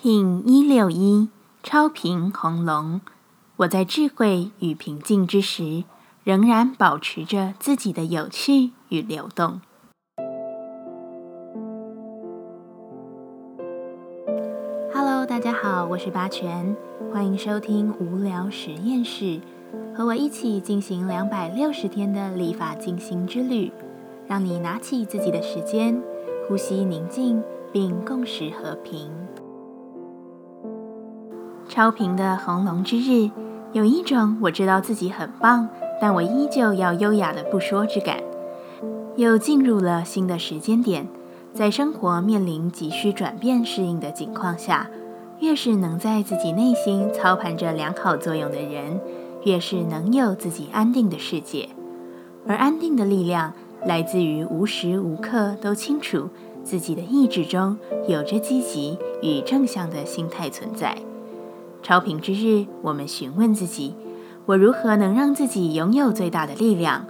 King 一六一超频红龙，我在智慧与平静之时，仍然保持着自己的有趣与流动。Hello，大家好，我是八全，欢迎收听无聊实验室，和我一起进行两百六十天的立法进行之旅，让你拿起自己的时间，呼吸宁静，并共识和平。超频的红龙之日，有一种我知道自己很棒，但我依旧要优雅的不说之感。又进入了新的时间点，在生活面临急需转变适应的境况下，越是能在自己内心操盘着良好作用的人，越是能有自己安定的世界。而安定的力量，来自于无时无刻都清楚自己的意志中有着积极与正向的心态存在。超频之日，我们询问自己：我如何能让自己拥有最大的力量？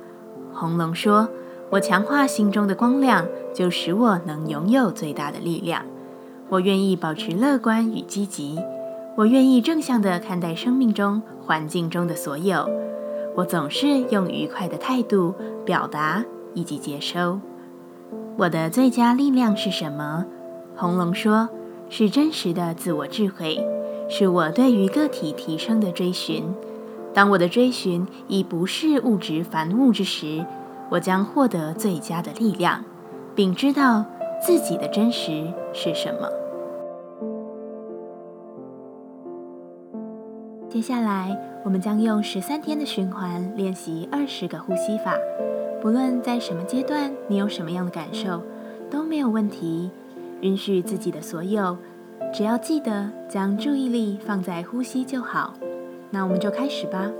红龙说：“我强化心中的光亮，就使我能拥有最大的力量。我愿意保持乐观与积极，我愿意正向的看待生命中、环境中的所有。我总是用愉快的态度表达以及接收。我的最佳力量是什么？”红龙说：“是真实的自我智慧。”是我对于个体提升的追寻。当我的追寻已不是物质凡物之时，我将获得最佳的力量，并知道自己的真实是什么。接下来，我们将用十三天的循环练习二十个呼吸法。不论在什么阶段，你有什么样的感受，都没有问题。允许自己的所有。只要记得将注意力放在呼吸就好，那我们就开始吧。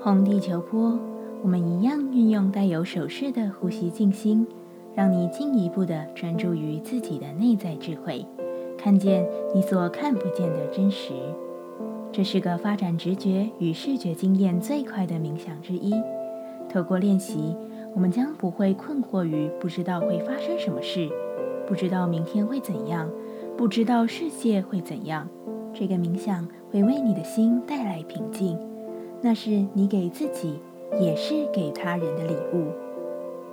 红地球波，我们一样运用带有手势的呼吸静心，让你进一步的专注于自己的内在智慧，看见你所看不见的真实。这是个发展直觉与视觉经验最快的冥想之一。透过练习，我们将不会困惑于不知道会发生什么事，不知道明天会怎样。不知道世界会怎样，这个冥想会为你的心带来平静，那是你给自己，也是给他人的礼物。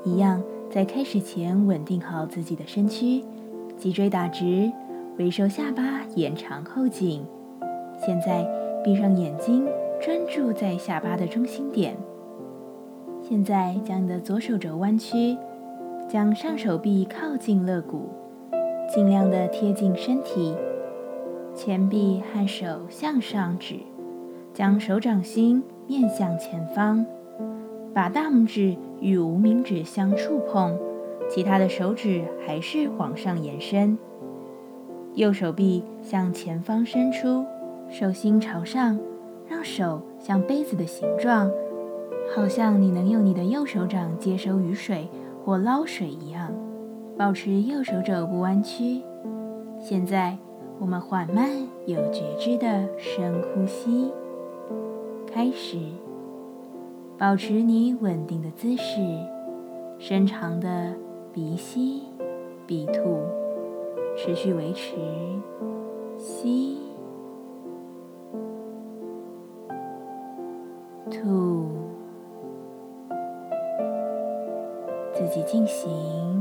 一样，在开始前稳定好自己的身躯，脊椎打直，微收下巴，延长后颈。现在闭上眼睛，专注在下巴的中心点。现在将你的左手肘弯曲，将上手臂靠近肋骨。尽量的贴近身体，前臂和手向上指，将手掌心面向前方，把大拇指与无名指相触碰，其他的手指还是往上延伸。右手臂向前方伸出，手心朝上，让手像杯子的形状，好像你能用你的右手掌接收雨水或捞水一样。保持右手肘不弯曲。现在，我们缓慢有觉知的深呼吸。开始，保持你稳定的姿势，深长的鼻吸、鼻吐，持续维持。吸、吐，自己进行。